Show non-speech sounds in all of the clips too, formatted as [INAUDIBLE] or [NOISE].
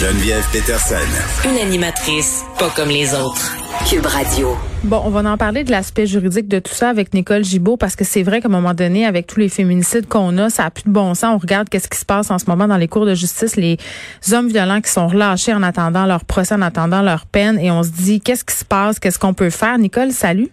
Geneviève Peterson. Une animatrice pas comme les autres. Cube Radio. Bon, on va en parler de l'aspect juridique de tout ça avec Nicole Gibault parce que c'est vrai qu'à un moment donné, avec tous les féminicides qu'on a, ça a plus de bon sens. On regarde qu'est-ce qui se passe en ce moment dans les cours de justice, les hommes violents qui sont relâchés en attendant leur procès, en attendant leur peine, et on se dit qu'est-ce qui se passe, qu'est-ce qu'on peut faire? Nicole, salut.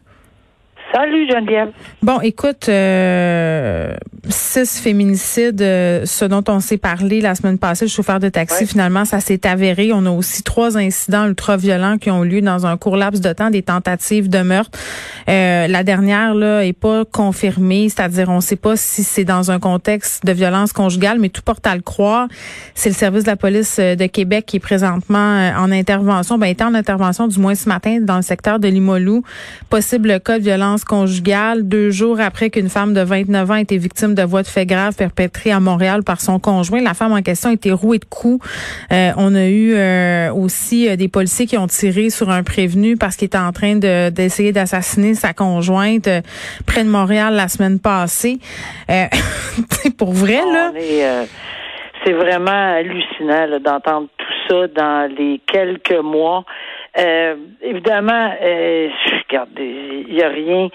Salut Geneviève. Bon, écoute, euh, six féminicides, euh, ce dont on s'est parlé la semaine passée, le chauffeur de taxi, finalement, ça s'est avéré. On a aussi trois incidents ultra-violents qui ont eu lieu dans un court laps de temps, des tentatives de meurtre. Euh, la dernière là est pas confirmée, c'est-à-dire on ne sait pas si c'est dans un contexte de violence conjugale, mais tout porte à le croire. C'est le service de la police de Québec qui est présentement en intervention, ben était en intervention du moins ce matin dans le secteur de Limoilou. Possible cas de violence conjugale deux jours après qu'une femme de 29 ans a été victime de voies de fait graves perpétrées à Montréal par son conjoint. La femme en question a été rouée de coups. Euh, on a eu euh, aussi euh, des policiers qui ont tiré sur un prévenu parce qu'il était en train de, d'essayer d'assassiner sa conjointe près de Montréal la semaine passée. [LAUGHS] pour vrai, là. c'est vraiment hallucinant d'entendre tout ça dans les quelques mois. Euh, évidemment, euh, regarde, il n'y a rien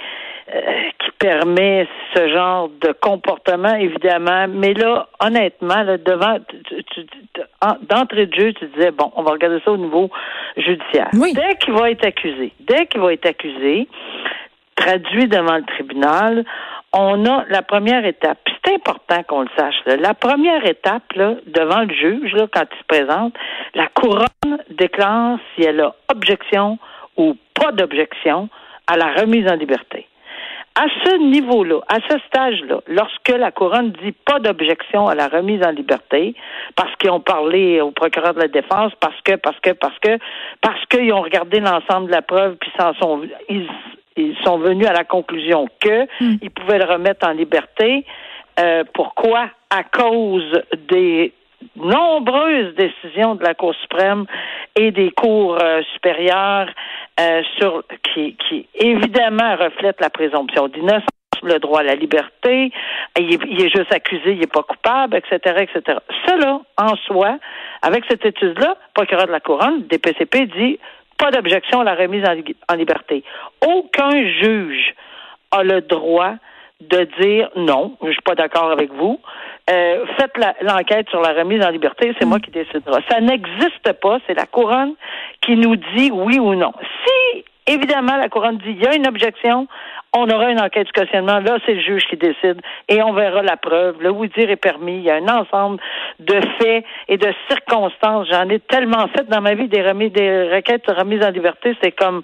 euh, qui permet ce genre de comportement, évidemment. Mais là, honnêtement, là, devant, d'entrée de jeu, tu disais, bon, on va regarder ça au niveau judiciaire. Dès qu'il va être accusé, dès qu'il va être accusé, traduit devant le tribunal, on a la première étape. C'est important qu'on le sache. La première étape, là, devant le juge, là, quand il se présente, la couronne déclare si elle a objection ou pas d'objection à la remise en liberté. À ce niveau-là, à ce stage-là, lorsque la couronne dit pas d'objection à la remise en liberté, parce qu'ils ont parlé au procureur de la défense, parce que, parce que, parce que, parce qu'ils ont regardé l'ensemble de la preuve, puis s'en sont, ils, ils sont venus à la conclusion que hmm. ils pouvaient le remettre en liberté. Euh, pourquoi? À cause des nombreuses décisions de la Cour suprême et des cours euh, supérieures euh, sur qui, qui évidemment reflètent la présomption d'innocence le droit à la liberté, il est, juste accusé, il n'est pas coupable, etc., etc. Cela, en soi, avec cette étude-là, procureur de la Couronne, DPCP dit pas d'objection à la remise en, liberté. Aucun juge a le droit de dire non, je suis pas d'accord avec vous. Euh, faites l'enquête sur la remise en liberté, c'est moi qui décidera. Ça n'existe pas, c'est la couronne qui nous dit oui ou non. Si évidemment la couronne dit il y a une objection, on aura une enquête de cautionnement. Là, c'est le juge qui décide et on verra la preuve. Le oui-dire est permis. Il y a un ensemble de faits et de circonstances. J'en ai tellement fait dans ma vie des remises, des requêtes de remise en liberté. C'est comme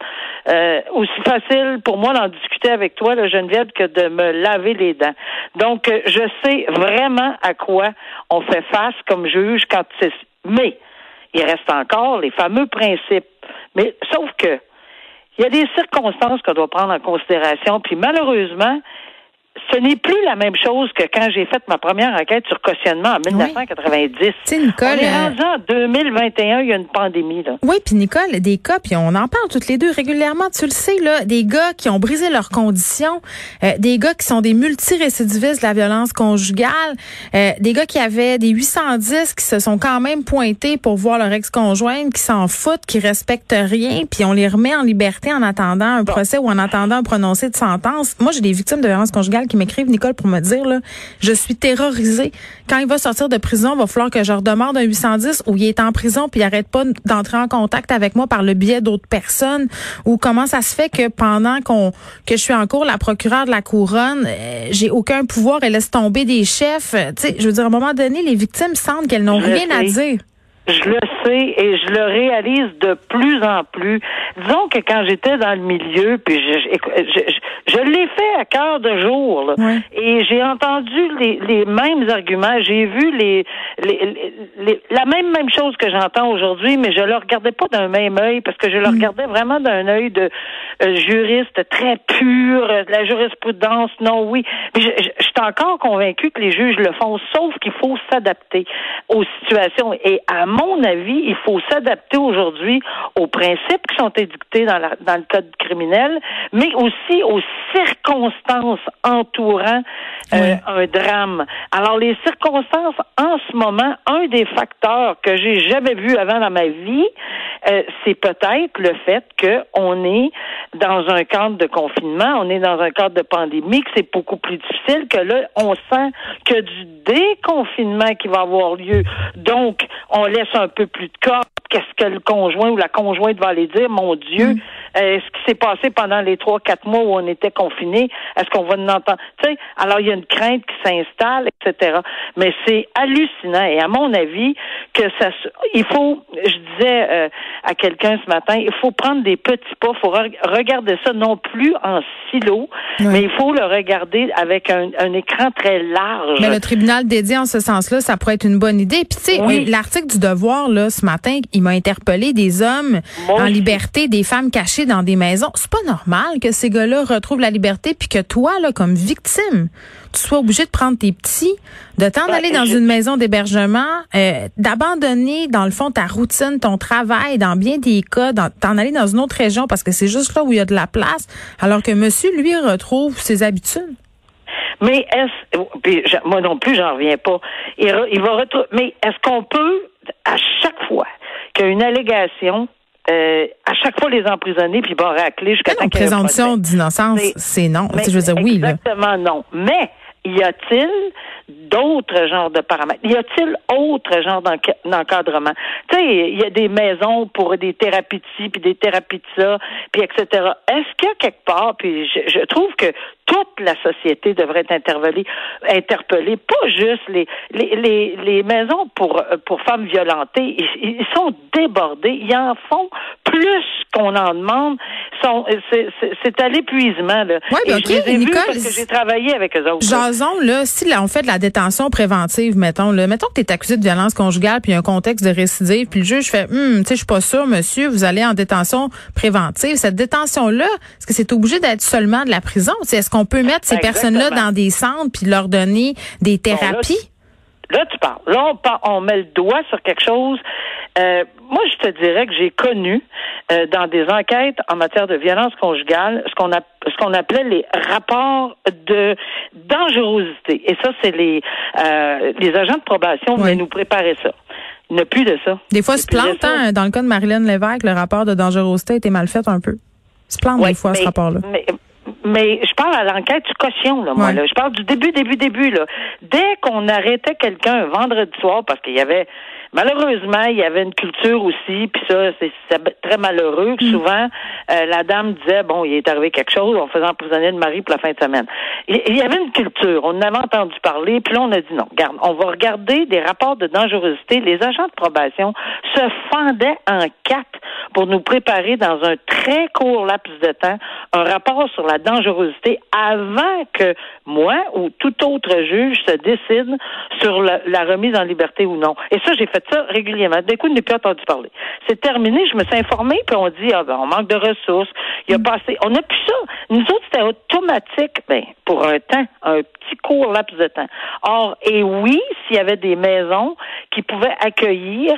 euh, aussi facile pour moi d'en discuter avec toi, la Geneviève, que de me laver les dents. Donc, euh, je sais vraiment à quoi on fait face comme juge quand c'est. Mais il reste encore les fameux principes. Mais sauf que il y a des circonstances qu'on doit prendre en considération, puis malheureusement, ce n'est plus la même chose que quand j'ai fait ma première enquête sur cautionnement en 1990. Oui. Nicole, on est euh, rendu en 2021, il y a une pandémie. Là. Oui, puis Nicole, des cas, puis on en parle toutes les deux régulièrement, tu le sais, là, des gars qui ont brisé leurs conditions, euh, des gars qui sont des multirécidivistes de la violence conjugale, euh, des gars qui avaient des 810 qui se sont quand même pointés pour voir leur ex-conjointe, qui s'en foutent, qui respectent rien, puis on les remet en liberté en attendant un procès ou en attendant un prononcé de sentence. Moi, j'ai des victimes de violence conjugale qui m'écrivent, Nicole, pour me dire, là, je suis terrorisée. Quand il va sortir de prison, il va falloir que je redemande un 810 où il est en prison puis il arrête pas d'entrer en contact avec moi par le biais d'autres personnes ou comment ça se fait que pendant qu'on que je suis en cours, la procureure de la couronne, euh, j'ai aucun pouvoir, elle laisse tomber des chefs? Tu sais, je veux dire, à un moment donné, les victimes sentent qu'elles n'ont rien à dire. Je le sais et je le réalise de plus en plus. Disons que quand j'étais dans le milieu, puis je, je, je, l'ai fait à cœur de jour, et j'ai entendu les, les, mêmes arguments, j'ai vu les, les, les, la même même chose que j'entends aujourd'hui, mais je le regardais pas d'un même œil parce que je le mm. regardais vraiment d'un œil de euh, juriste très pur, de la jurisprudence, non, oui. je, je, je suis encore convaincu que les juges le font, sauf qu'il faut s'adapter aux situations. Et à mon avis, il faut s'adapter aujourd'hui aux principes qui sont édictés dans, dans le code criminel, mais aussi aux circonstances entourant euh, un drame. Alors, les circonstances, en ce moment, un des facteurs que j'ai jamais vu avant dans ma vie, euh, c'est peut-être le fait qu'on est dans un cadre de confinement, on est dans un cadre de pandémie, que c'est beaucoup plus difficile, que là, on sent que du déconfinement qui va avoir lieu. Donc, on laisse un peu plus de corps. Qu'est-ce que le conjoint ou la conjointe va aller dire? Mon Dieu, mm. euh, ce qui s'est passé pendant les trois, quatre mois où on était confinés, est-ce qu'on va en entendre? Tu sais, alors il y a une crainte qui s'installe, etc. Mais c'est hallucinant. Et à mon avis, que ça, il faut, je disais euh, à quelqu'un ce matin, il faut prendre des petits pas, il faut regarder ça non plus en silo, mais il faut le regarder avec un, écran très large. Mais le tribunal dédié en ce sens-là, ça pourrait être une bonne idée. Puis tu sais, l'article du Devoir là ce matin, il m'a interpellé des hommes en liberté, des femmes cachées dans des maisons. C'est pas normal que ces gars-là retrouvent la liberté puis que toi là comme victime, tu sois obligé de prendre tes petits, de t'en aller dans une maison d'hébergement, euh, d'abandonner dans le fond ta routine, ton travail, dans bien des cas, t'en aller dans une autre région parce que c'est juste là où il y a de la place, alors que monsieur lui retrouve ses habitudes. Mais est-ce, moi non plus, j'en reviens pas. Il, va retrouver, mais est-ce qu'on peut, à chaque fois qu'il y a une allégation, euh, à chaque fois les emprisonner puis barrer à clé jusqu'à temps présomption d'innocence, c'est non. je veux dire oui. Exactement non. Mais y a-t-il d'autres genres de paramètres? Y a-t-il autre genre d'encadrement? Tu sais, il y a des maisons pour des thérapies de ci, puis des thérapies de ça, puis etc. Est-ce qu'il y a quelque part, puis je, trouve que toute la société devrait être interpellée, pas juste les, les, les, maisons pour, pour femmes violentées. Ils, ils sont débordés. Ils en font plus qu'on en demande. C'est à l'épuisement. Oui, ben, OK, Nicole. parce que j'ai travaillé avec eux autres. Jason, là, si là, on fait de la détention préventive, mettons, là, mettons que tu es accusé de violence conjugale, puis un contexte de récidive, puis le juge fait, hum, tu sais, je suis pas sûr, monsieur, vous allez en détention préventive. Cette détention-là, est-ce que c'est obligé d'être seulement de la prison? Est-ce qu'on peut mettre ces personnes-là dans des centres puis leur donner des thérapies? là, tu parles. Là, on, on met le doigt sur quelque chose. Euh, moi, je te dirais que j'ai connu euh, dans des enquêtes en matière de violence conjugale ce qu'on a ce qu'on appelait les rapports de dangerosité. Et ça, c'est les euh, les agents de probation venaient nous préparer ça. Il n'y a plus de ça. Des fois, se plante, hein, dans le cas de Marilyn Lévesque, le rapport de dangerosité a été mal fait un peu. Se plante des fois, ce rapport-là. Mais, je parle à l'enquête du caution, là, moi. Là. Je parle du début, début, début. Là. Dès qu'on arrêtait quelqu'un un vendredi soir, parce qu'il y avait Malheureusement, il y avait une culture aussi, puis ça, c'est très malheureux. Mm. Souvent, euh, la dame disait, bon, il est arrivé quelque chose, on faisait emprisonner le mari pour la fin de semaine. Il, y avait une culture, on en avait entendu parler, puis là, on a dit, non, regarde, on va regarder des rapports de dangerosité. Les agents de probation se fendaient en quatre pour nous préparer dans un très court laps de temps un rapport sur la dangerosité avant que moi ou tout autre juge se décide sur la, la remise en liberté ou non. Et ça, j'ai fait ça régulièrement. D'un coup, je n'ai plus entendu parler. C'est terminé, je me suis informée, puis on dit, ah ben, on manque de ressources. Il a mm. passé. On n'a plus ça. Nous autres, c'était automatique, ben, pour un temps, un petit court laps de temps. Or, et oui, s'il y avait des maisons qui pouvaient accueillir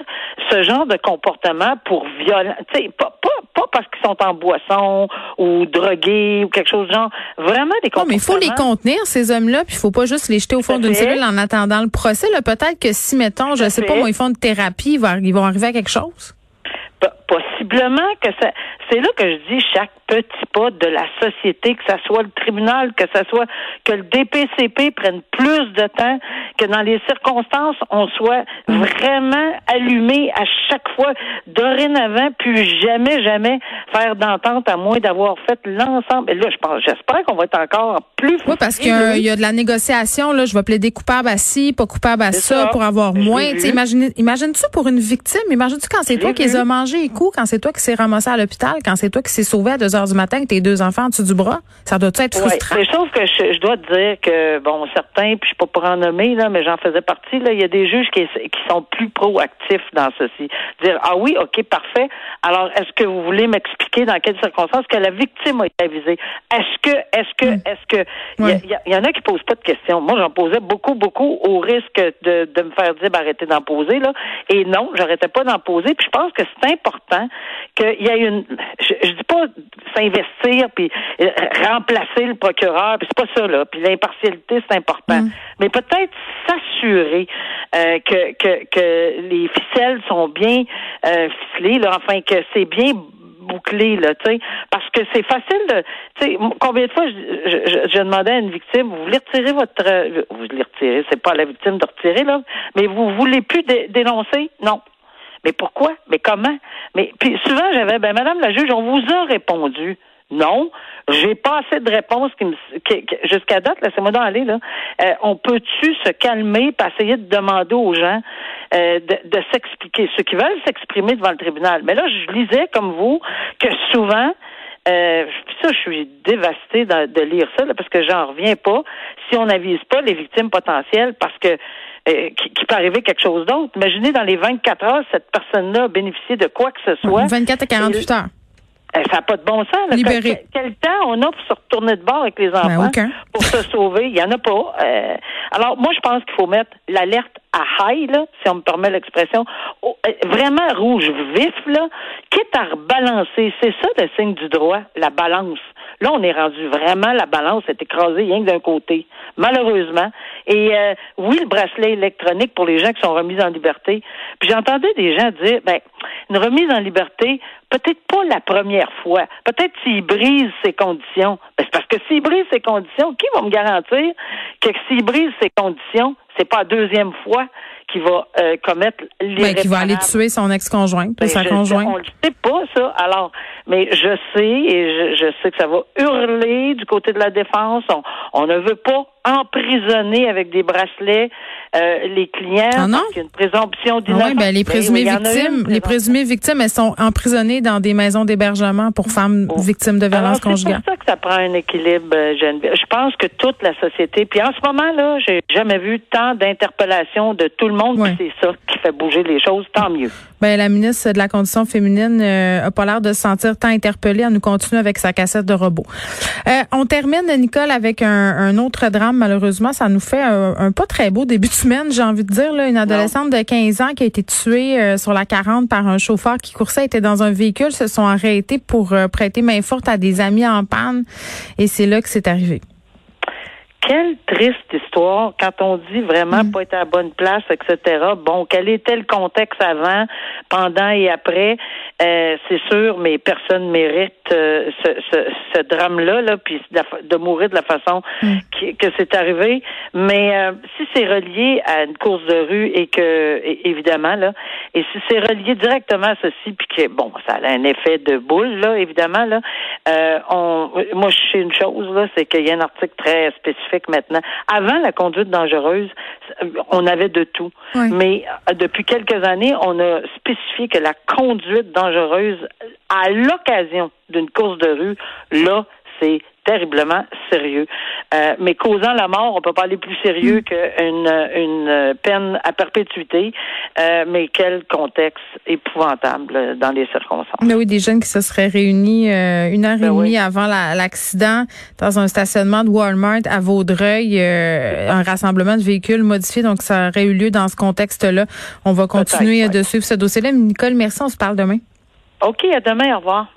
ce genre de comportement pour violent, tu sais, pas, pas, pas parce qu'ils sont en boisson ou drogués ou quelque chose de genre, vraiment des comportements. mais il faut les contenir, ces hommes-là, puis il faut pas juste les jeter au fond d'une cellule en attendant le procès. Peut-être que si, mettons, je sais pas, moi, ils font de thérapie, ils vont arriver à quelque chose? Possiblement que ça, c'est là que je dis chaque petit pas de la société, que ça soit le tribunal, que ça soit que le DPCP prenne plus de temps, que dans les circonstances, on soit vraiment allumé à chaque fois, dorénavant, puis jamais, jamais faire d'entente à moins d'avoir fait l'ensemble. Et là, je pense, j'espère qu'on va être encore plus Oui, parce qu'il y, a de la négociation, là, je vais plaider coupable à ci, pas coupable à ça, pour avoir moins. Imagine, imagine-tu pour une victime, imagine-tu quand c'est toi qui les as mangés, coup quand c'est toi qui s'est ramassé à l'hôpital, quand c'est toi qui s'est sauvé à 2 heures du matin avec tes deux enfants en dessous du bras? Ça doit être frustrant? Ouais, sauf que je, dois te dire que, bon, certains, puis je peux pas en nommer, là, mais j'en faisais partie, là, il y a des juges qui, qui sont plus proactifs dans ceci. Dire, ah oui, OK, parfait. Alors, est-ce que vous voulez m'expliquer dans quelles circonstances que la victime a été avisée? Est-ce que, est-ce que, mm. est-ce que, il y, en a qui posent pas de questions. Moi, j'en posais beaucoup, beaucoup au risque de, de me faire dire, ben, arrêtez d'en poser, là. Et non, j'arrêtais pas d'en poser. Puis je pense que c'est important qu'il y ait une, je, je dis pas s'investir puis euh, remplacer le procureur, puis c'est pas ça, là. Puis l'impartialité, c'est important. Mm. Mais peut-être s'assurer euh, que, que, que les ficelles sont bien euh, ficelées, là, enfin que c'est bien bouclé, là, tu sais, parce que c'est facile de, tu sais, combien de fois je, je, je, demandais à une victime, vous voulez retirer votre, vous voulez retirer, c'est pas à la victime de retirer, là, mais vous voulez plus dénoncer? Non. Mais pourquoi? Mais comment? Mais puis souvent j'avais, ben Madame la juge, on vous a répondu. Non, j'ai pas assez de réponses qui me jusqu'à date, laissez-moi dans aller là. Euh, on peut-tu se calmer, pas essayer de demander aux gens euh, de, s'expliquer, ceux qui veulent s'exprimer devant le tribunal. Mais là, je lisais comme vous que souvent euh, ça, je suis dévastée de, lire ça parce que j'en reviens pas. Si on n'avise pas les victimes potentielles, parce que euh, qui, peut arriver quelque chose d'autre. Imaginez dans les 24 heures, cette personne-là a bénéficié de quoi que ce soit. 24 à 48 heures. Eh, ça n'a pas de bon sens. Libéré. Quel, temps on a pour se retourner de bord avec les ben, enfants pour se sauver? Il n'y en a pas. Euh, alors, moi, je pense qu'il faut mettre l'alerte à high, là, si on me permet l'expression, euh, vraiment rouge vif, là, quitte à rebalancer. C'est ça le signe du droit, la balance. Là, on est rendu vraiment, la balance est écrasée rien que d'un côté, malheureusement. Et euh, oui, le bracelet électronique pour les gens qui sont remis en liberté. Puis j'entendais des gens dire, ben, une remise en liberté, peut-être pas la première fois. Peut-être s'il brise ses conditions. Ben, c'est parce que s'il brise ses conditions, qui va me garantir que s'il brise ses conditions, c'est pas la deuxième fois qui va euh, commettre l'irréparable. Ben, qui va aller tuer son ex-conjointe ou ben, sa conjointe. On ne sait pas, ça. Alors, mais je sais, et je, sais que ça va hurler du côté de la défense. On, ne veut pas emprisonner avec des bracelets euh, les clients. Ah non? Parce qu'il y a une présomption d'innocence. Oui, ben, les présumées victimes, les présumées victimes, elles sont emprisonnées dans des maisons d'hébergement pour femmes oh. victimes de violences conjugales. C'est pour ça que ça prend un équilibre, euh, Geneviève. Je pense que toute la société, puis en ce moment là, j'ai jamais vu tant d'interpellations de tout le monde. C'est ça qui fait bouger les choses. Tant mieux. Ben, la ministre de la Condition féminine euh, a pas l'air de se sentir tant interpellée. Elle nous continue avec sa cassette de robot. Euh, on termine, Nicole, avec un, autre drame. Malheureusement, ça nous fait un, pas très beau début de semaine, j'ai envie de dire. Là, une adolescente de 15 ans qui a été tuée euh, sur la 40 par un chauffeur qui coursait, était dans un véhicule, se sont arrêtés pour prêter main forte à des amis en panne. Et c'est là que c'est arrivé quelle triste histoire quand on dit vraiment mm. pas être à la bonne place, etc. Bon, quel était le contexte avant, pendant et après? Euh, c'est sûr, mais personne mérite euh, ce, ce, ce drame-là, là, puis de, mourir de la façon mm. que c'est arrivé. Mais euh, si c'est relié à une course de rue et que, évidemment, là, et si c'est relié directement à ceci, puis que, bon, ça a un effet de boule, là, évidemment, là, on, moi, je sais une chose, là, c'est qu'il y a un article très spécifique maintenant. Avant la conduite dangereuse, on avait de tout. Mais euh, depuis quelques années, on a spécifié que la conduite dangereuse à l'occasion d'une course de rue, là, c'est terriblement sérieux. Euh, mais causant la mort, on peut pas aller plus sérieux mm. qu'une une peine à perpétuité. Euh, mais quel contexte épouvantable dans les circonstances. Mais oui, des jeunes qui se seraient réunis euh, une heure et ben demie avant l'accident dans un stationnement de Walmart à Vaudreuil, un rassemblement de véhicules modifiés. Donc, ça aurait eu lieu dans ce contexte-là. On va continuer de suivre ce dossier-là. Nicole, merci. On se parle demain. OK, à demain. Au revoir.